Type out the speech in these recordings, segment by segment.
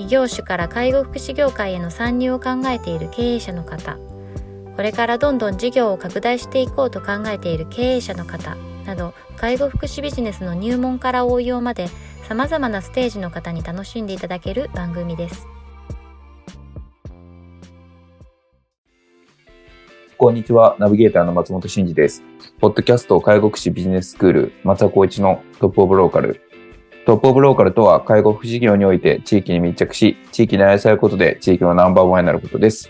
異業種から介護福祉業界への参入を考えている経営者の方これからどんどん事業を拡大していこうと考えている経営者の方など介護福祉ビジネスの入門から応用までさまざまなステージの方に楽しんでいただける番組です。こんにちは。ナビゲーターの松本慎二です。ポッドキャスト介護福祉ビジネススクール松田光一のトップオブローカル。トップオブローカルとは介護福祉事業において地域に密着し、地域に愛されることで地域のナンバーワンになることです。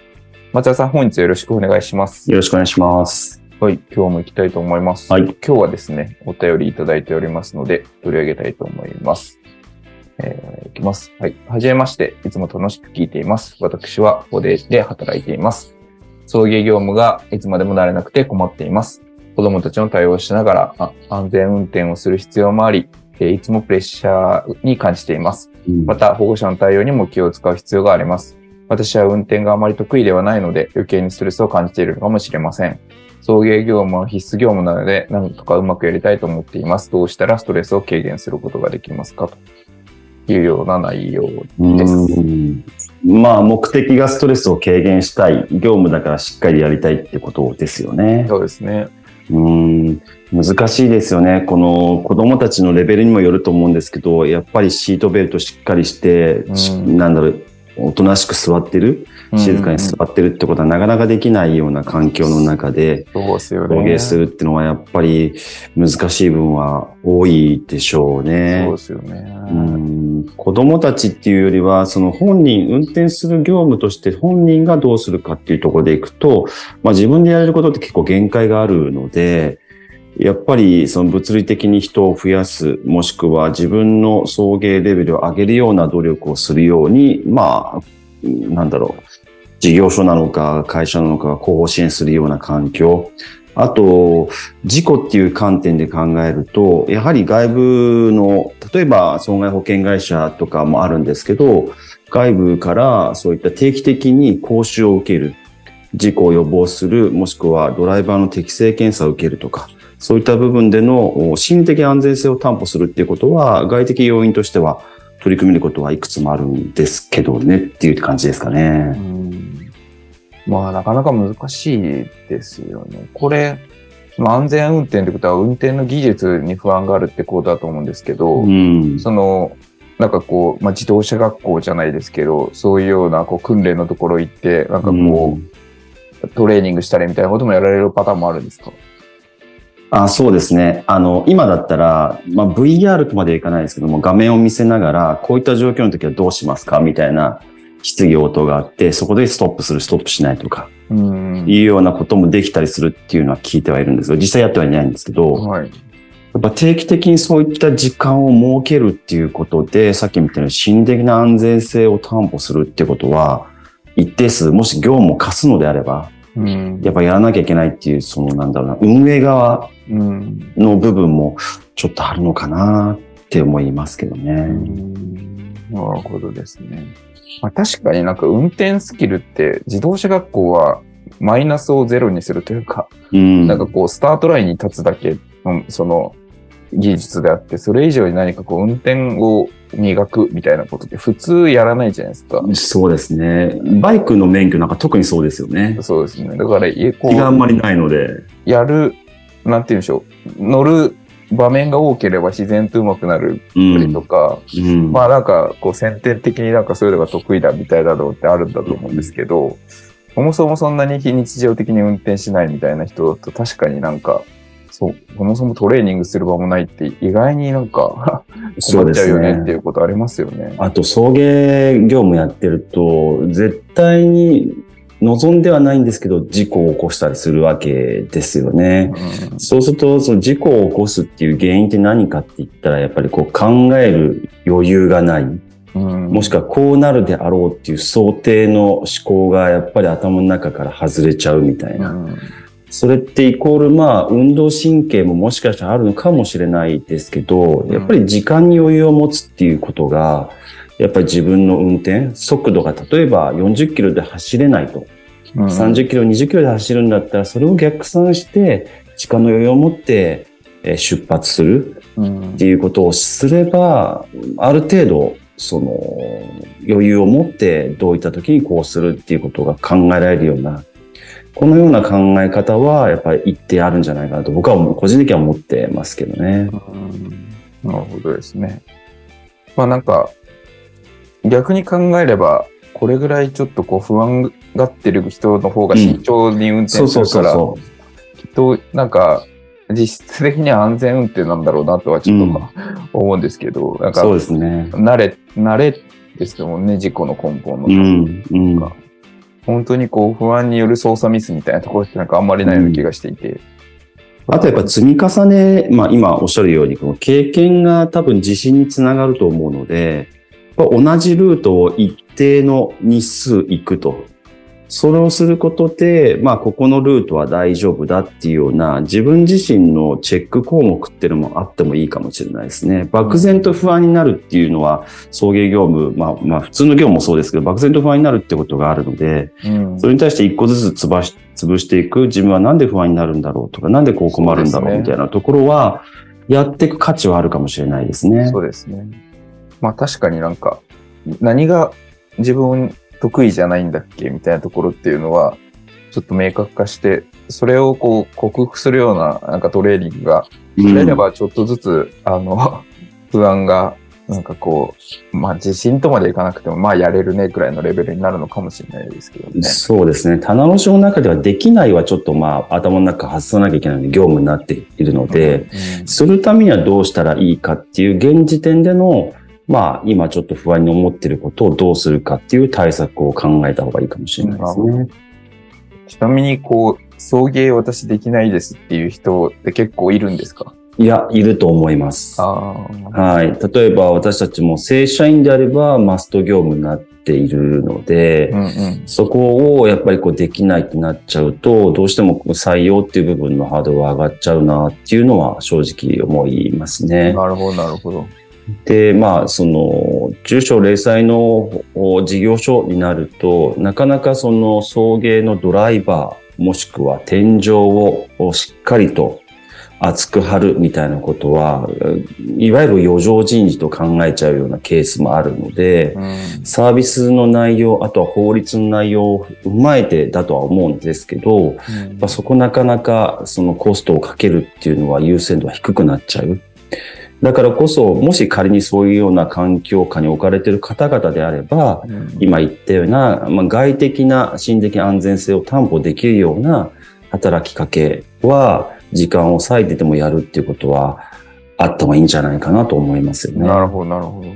松田さん、本日よろしくお願いします。よろしくお願いします。はい、今日も行きたいと思います。はい。今日はですね、お便りいただいておりますので、取り上げたいと思います。えー、いきます。はい。はじめまして。いつも楽しく聞いています。私は、ボデで働いています。送迎業務がいつまでも慣れなくて困っています。子供たちの対応をしながら、安全運転をする必要もあり、いつもプレッシャーに感じています。また、保護者の対応にも気を使う必要があります。私は運転があまり得意ではないので、余計にストレスを感じているのかもしれません。送迎業務は必須業務なので、何とかうまくやりたいと思っています。どうしたらストレスを軽減することができますか？というような内容です。まあ、目的がストレスを軽減したい。業務だからしっかりやりたいってことですよね。そうですね。うん難しいですよね。この子供たちのレベルにもよると思うんですけど、やっぱりシートベルトしっかりして、なんだろう、おとなしく座ってる、静かに座ってるってことはなかなかできないような環境の中で、そうですよね。陶芸するっていうのはやっぱり難しい分は多いでしょうね。そうですよね。うん、子供たちっていうよりは、その本人、運転する業務として本人がどうするかっていうところでいくと、まあ自分でやれることって結構限界があるので、やっぱりその物理的に人を増やす、もしくは自分の送迎レベルを上げるような努力をするように、まあ、なんだろう、事業所なのか会社なのかが後方支援するような環境、あと、事故っていう観点で考えると、やはり外部の、例えば損害保険会社とかもあるんですけど、外部からそういった定期的に講習を受ける、事故を予防する、もしくはドライバーの適正検査を受けるとか、そういった部分での心理的安全性を担保するっていうことは、外的要因としては取り組めることはいくつもあるんですけどねっていう感じですかね。まあ、なかなか難しいですよね。これ、安全運転ってことは運転の技術に不安があるってことだと思うんですけど、うん、その、なんかこう、まあ、自動車学校じゃないですけど、そういうようなこう訓練のところ行って、なんかこう、うん、トレーニングしたりみたいなこともやられるパターンもあるんですか？あそうですね。あの、今だったら、まあ、VR とまではいかないですけども、画面を見せながら、こういった状況の時はどうしますか？みたいな質疑応答があって、そこでストップする、ストップしないとか、いうようなこともできたりするっていうのは聞いてはいるんですけど、実際やってはいないんですけど、はい、やっぱ定期的にそういった時間を設けるっていうことで、さっきみたいな心理的な安全性を担保するってことは、一定数、もし業務を課すのであれば、うん、やっぱやらなきゃいけないっていう、そのなんだろうな、運営側の部分もちょっとあるのかなって思いますけどね。なるほどですね。まあ、確かになんか運転スキルって自動車学校はマイナスをゼロにするというか、うん、なんかこうスタートラインに立つだけのその技術であって、それ以上に何かこう運転を磨くみたいなことって普通やらないじゃないですか。そうですね。バイクの免許なんか特にそうですよね。そうですね。だから、こう。気があんまりないので。やる、なんて言うんでしょう。乗る場面が多ければ自然と上手くなるとか、うんうん、まあなんかこう先天的になんかそういうのが得意だみたいだろうってあるんだと思うんですけど、そもそもそんなに非日常的に運転しないみたいな人だと確かになんかそう、そもそもトレーニングする場もないって意外になんか 困っちゃうよねっていうことありますよね。あと送迎業務やってると、絶対に望んではないんですけど、事故を起こしたりするわけですよね。うん、そうすると、その事故を起こすっていう原因って何かって言ったら、やっぱりこう考える余裕がない。うんもしくはこうなるであろうっていう想定の思考がやっぱり頭の中から外れちゃうみたいな。うんそれってイコールまあ運動神経ももしかしたらあるのかもしれないですけど、やっぱり時間に余裕を持つっていうことが、やっぱり自分の運転、速度が例えば40キロで走れないと。うん。30キロ、20キロで走るんだったら、それを逆算して、時間の余裕を持ってえー出発するうん。っていうことをすれば、ある程度、その、余裕を持ってどういった時にこうするっていうことが考えられるような、このような考え方はやっぱり一定あるんじゃないかなと僕はもう個人的には思ってますけどね。なるほどですね。まあなんか、逆に考えれば、これぐらいちょっとこう不安がってる人の方が慎重に運転するから、そきっとなんか、実質的には安全運転なんだろうなとはちょっとうんまあ思うんですけど、なんかそうですね。慣れ、慣れですもんね、事故の根本の。うん、うん。本当にこう不安による操作ミスみたいなところってなんかあんまりないような気がしていて。あとやっぱ積み重ね、まあ今おっしゃるように、この経験が多分自信につながると思うので、同じルートを一定の日数行くと。それをすることで、まあここのルートは大丈夫だっていうような自分自身のチェック項目っていうのもあってもいいかもしれないですね。漠然と不安になるっていうのは送迎業務、まあまあ普通の業務もそうですけど、漠然と不安になるってことがあるので、うんそれに対して一個ずつ潰し潰していく、自分はなんで不安になるんだろうとか、なんでこう困るんだろうみたいなところは、やっていく価値はあるかもしれないですね。そうですね。まあ確かになんか、何が自分得意じゃないんだっけみたいなところっていうのは、ちょっと明確化して、それをこう克服するようななんかトレーニングがうんやればちょっとずつ、あの、不安が、なんかこう、まあ自信とまでいかなくても、まあやれるねくらいのレベルになるのかもしれないですけどね。そうですね。棚の書の中ではできないはちょっとまあ頭の中外さなきゃいけないので業務になっているので、うんするためにはどうしたらいいかっていう現時点での、まあ今ちょっと不安に思っていることをどうするかっていう対策を考えた方がいいかもしれないですね。ちなみにこう、送迎私できないですっていう人って結構いるんですか？いや、いると思います。はい。例えば私たちも正社員であればマスト業務になっているので、うんうん。そこをやっぱりこうできないってなっちゃうと、どうしても採用っていう部分のハードルが上がっちゃうなっていうのは正直思いますね。なるほど、なるほど。で、まあ、その、中小零細のお事業所になると、なかなかその送迎のドライバー、もしくは天井ををしっかりと厚く張るみたいなことは、いわゆる余剰人事と考えちゃうようなケースもあるので、うん。サービスの内容、あとは法律の内容を踏まえてだとは思うんですけど、やっぱそこなかなかそのコストをかけるっていうのは優先度は低くなっちゃう。だからこそ、もし仮にそういうような環境下に置かれている方々であれば、うん今言ったような、まあ、外的な心理的安全性を担保できるような働きかけは、時間を割いてでもやるっていうことは、あった方がいいんじゃないかなと思いますよね。なるほど、なるほど。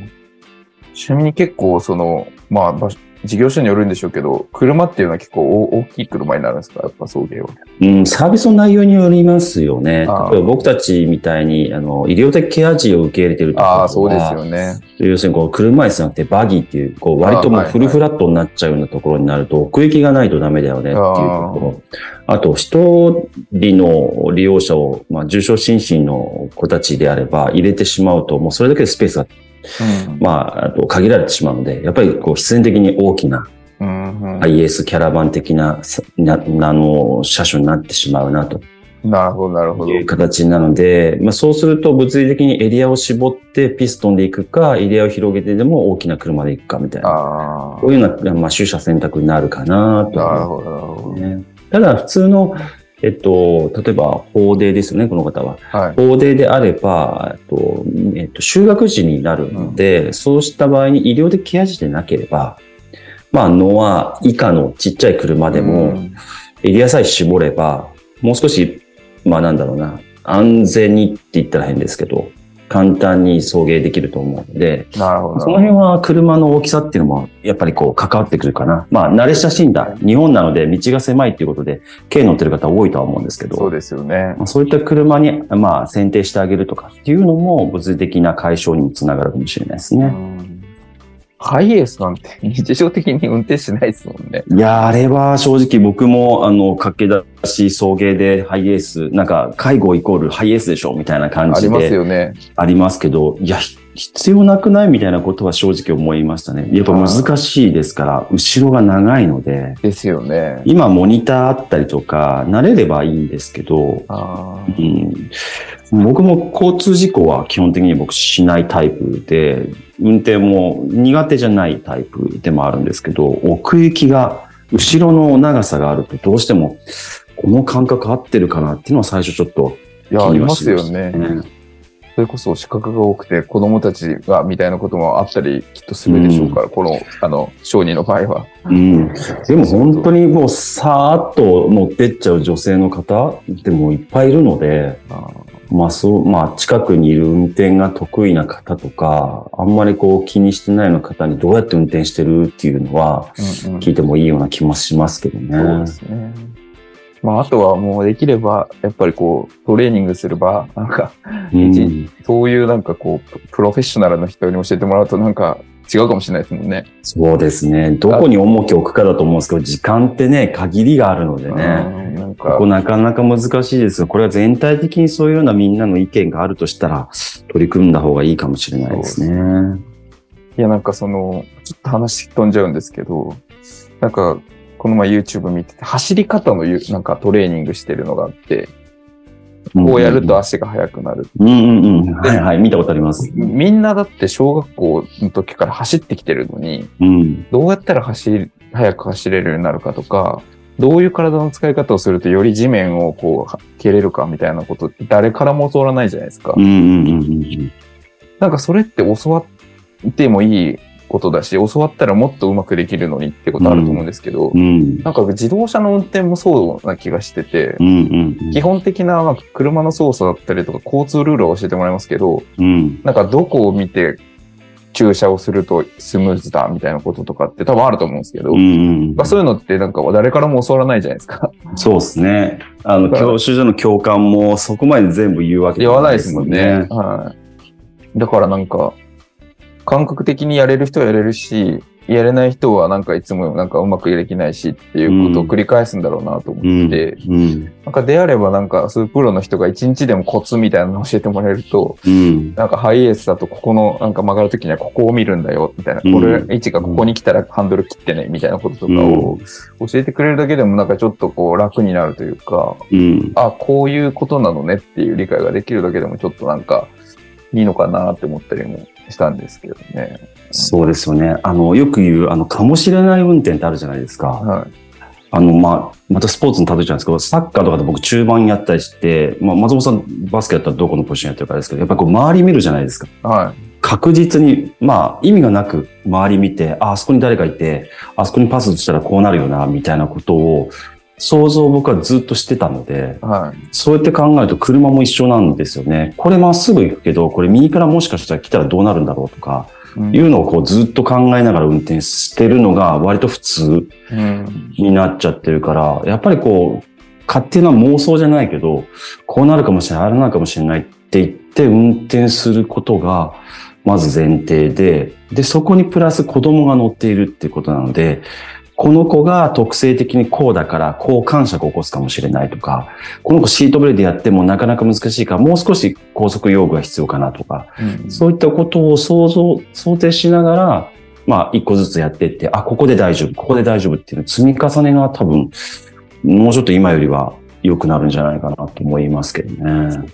ちなみに結構、その、まあ、事業所によるんでしょうけど、車っていうのは結構大大きい車になるんですか？やっぱ送迎は。うん、サービスの内容によりますよね。あー例えば僕たちみたいに、あの、医療的ケア児を受け入れてるとこああ、そうですよね。要するにこう車椅子じゃなくてバギーっていう、こう割ともうフルフラットになっちゃうようなところになると、奥行きがないとダメだよねっていうところ。あと、一人の利用者を、まあ、重症心身の子たちであれば入れてしまうと、もうそれだけでスペースが、うん。まあ、あと限られてしまうので、やっぱりこう必然的に大きなうんうん IS キャラバン的な、さなあの、車種になってしまうなとなるほど、なるほど。いう形なので、まあ、そうすると物理的にエリアを絞ってピストンで行くか、エリアを広げてでも大きな車で行くかみたいな。あこういうような、まあ、取捨選択になるかなあ、と思なるほど、なるほど。ただ、普通の、えっと、例えば、法デですよね、この方は。はい。法デであれば、えっと、えっと、就学時になるので、そうした場合に医療的ケア児でなければ、まあ、ノア以下のちっちゃい車でも、うんエリアさえ絞れば、もう少し、まあなんだろうな、安全にって言ったら変ですけど、簡単に送迎できると思うので、なるほど。その辺は車の大きさっていうのも、やっぱりこう関わってくるかな。まあ慣れ親しんだ、日本なので道が狭いっていうことで、軽乗ってる方多いとは思うんですけど、そうですよね。まあそういった車に、まあ選定してあげるとかっていうのも物理的な解消にもつながるかもしれないですね。うんハイエースなんて日常的に運転しないですもんね。いや、あれは正直僕も、あの、駆け出し送迎でハイエース、なんか、介護イコールハイエースでしょみたいな感ありますじでよね。ありますけど、いや、ひ必要なくないみたいなことは正直思いましたね。やっぱ難しいですから、後ろが長いので、ですよね。今モニターあったりとか、慣れればいいんですけど、あうん、僕も交通事故は基本的に僕しないタイプで、運転も苦手じゃないタイプでもあるんですけど、奥行きが、後ろの長さがあるとどうしても、この感覚合ってるかなっていうのは最初ちょっといや、あ気にはりますよしましたね。それこそ資格が多くて子供たちがみたいなこともあったりきっとするでしょうから、この、あの、小児の場合は。うん。でも本当にもうさーっと乗ってっちゃう女性の方でもいっぱいいるので、あまあそう、まあ近くにいる運転が得意な方とか、あんまりこう気にしてないような方にどうやって運転してるっていうのは聞いてもいいような気もしますけどそうねで。すね。まあ、あとはもうできれば、やっぱりこう、トレーニングすれば、なんか、うんそういうなんかこう、ププロフェッショナルな人に教えてもらうとなんか違うかもしれないですもんね。そうですね。どこに重きを置くかだと思うんですけど、時間ってね、限りがあるのでね。うんなんかここ、なかなか難しいですよ。これは全体的にそういうようなみんなの意見があるとしたら、取り組んだ方がいいかもしれないですね。いやなんかその、ちょっと話飛んじゃうんですけど、なんか、この前 YouTube 見てて、走り方のゆなんかトレーニングしてるのがあって、こうやると足が速くなる。うんうんうん。はいはい。見たことあります。みんなだって小学校の時から走ってきてるのに、うん。どうやったら走り、速く走れるようになるかとか、どういう体の使い方をするとより地面をこう、蹴れるかみたいなことって誰からも教わらないじゃないですか。うんうんうんうんなんかそれって教わってもいいことだし、教わったらもっとうまくできるのにってことあると思うんですけど、うん。うん。なんか自動車の運転もそうな気がしてて、うんうんうん。基本的なまあ車の操作だったりとか交通ルールを教えてもらいますけど、うん。なんかどこを見て駐車をするとスムーズだみたいなこととかって多分あると思うんですけど、うんうんまあ、そういうのってなんか誰からも教わらないじゃないですか。そうですね。あの、教習所の教官もそこまで全部言うわけ言わないですもんね。。はい。だからなんか、感覚的にやれる人はやれるし、やれない人はなんかいつもなんかうまくできないしっていうことを繰り返すんだろうなと思って、うん。なんかであればなんかスープロの人が一日でもコツみたいなのを教えてもらえると、うん。なんかハイエースだとここのなんか曲がるときにはここを見るんだよみたいな、うんこれ位置がここに来たらハンドル切ってねみたいなこととかを教えてくれるだけでもなんかちょっとこう楽になるというか、うん。あ、こういうことなのねっていう理解ができるだけでもちょっとなんかいいのかなって思ったりもしたんですけどね。そうですよね。あの、よく言う、あの、かもしれない運転ってあるじゃないですか。はい。あの、まあ、またスポーツに例えちゃうんですけど、サッカーとかで僕中盤やったりして、まあ、松本さんバスケやったらどこのポジションやってるかですけど、やっぱりこう周り見るじゃないですか。はい。確実に、まあ、意味がなく周り見て、あ、あそこに誰かいて、あそこにパスしたらこうなるよな、みたいなことを、想像を僕はずっとしてたので、はい。そうやって考えると車も一緒なんですよね。これまっすぐ行くけど、これ右からもしかしたら来たらどうなるんだろうとか、うんいうのをこうずっと考えながら運転してるのが割と普通うん。になっちゃってるから、やっぱりこう、勝手な妄想じゃないけど、こうなるかもしれない、あれなるかもしれないって言って運転することが、まず前提で、で、そこにプラス子供が乗っているっていうことなので、この子が特性的にこうだから、こう感触を起こすかもしれないとか、この子シートベルトでやってもなかなか難しいから、もう少し高速用具が必要かなとか、うんそういったことを想像、想定しながら、まあ、一個ずつやっていって、あ、ここで大丈夫、ここで大丈夫っていうの積み重ねが多分、もうちょっと今よりは良くなるんじゃないかなと思いますけどね。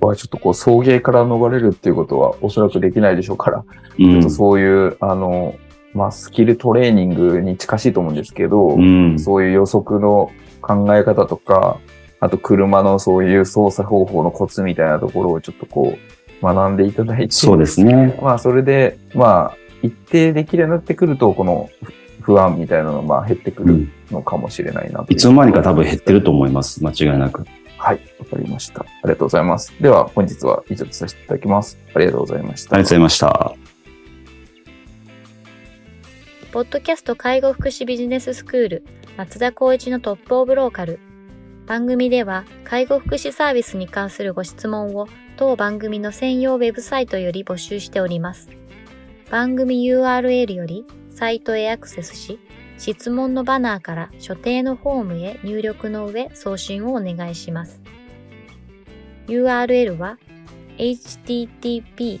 はちょっとこう送迎から逃れるっていうことはおそらくできないでしょうから、うんちょっと。そういう、あの、まあ、スキルトレーニングに近しいと思うんですけど、うん。そういう予測の考え方とか、あと車のそういう操作方法のコツみたいなところをちょっとこう学んでいただいて、そうですね。まあそれで、まあ一定できるようになってくると、この不安みたいなのがまあ減ってくるうん。のかもしれないなといつの間にか多分減ってると思います。間違いなく。はい、わかりました。ありがとうございます。では本日は以上とさせていただきます。ありがとうございました。ありがとうございました。ポッドキャスト介護福祉ビジネススクール松田光一のトップオブローカル番組では介護福祉サービスに関するご質問を当番組の専用ウェブサイトより募集しております番組 URL よりサイトへアクセスし、質問のバナーから所定のフォームへ入力の上送信をお願いします。URL は http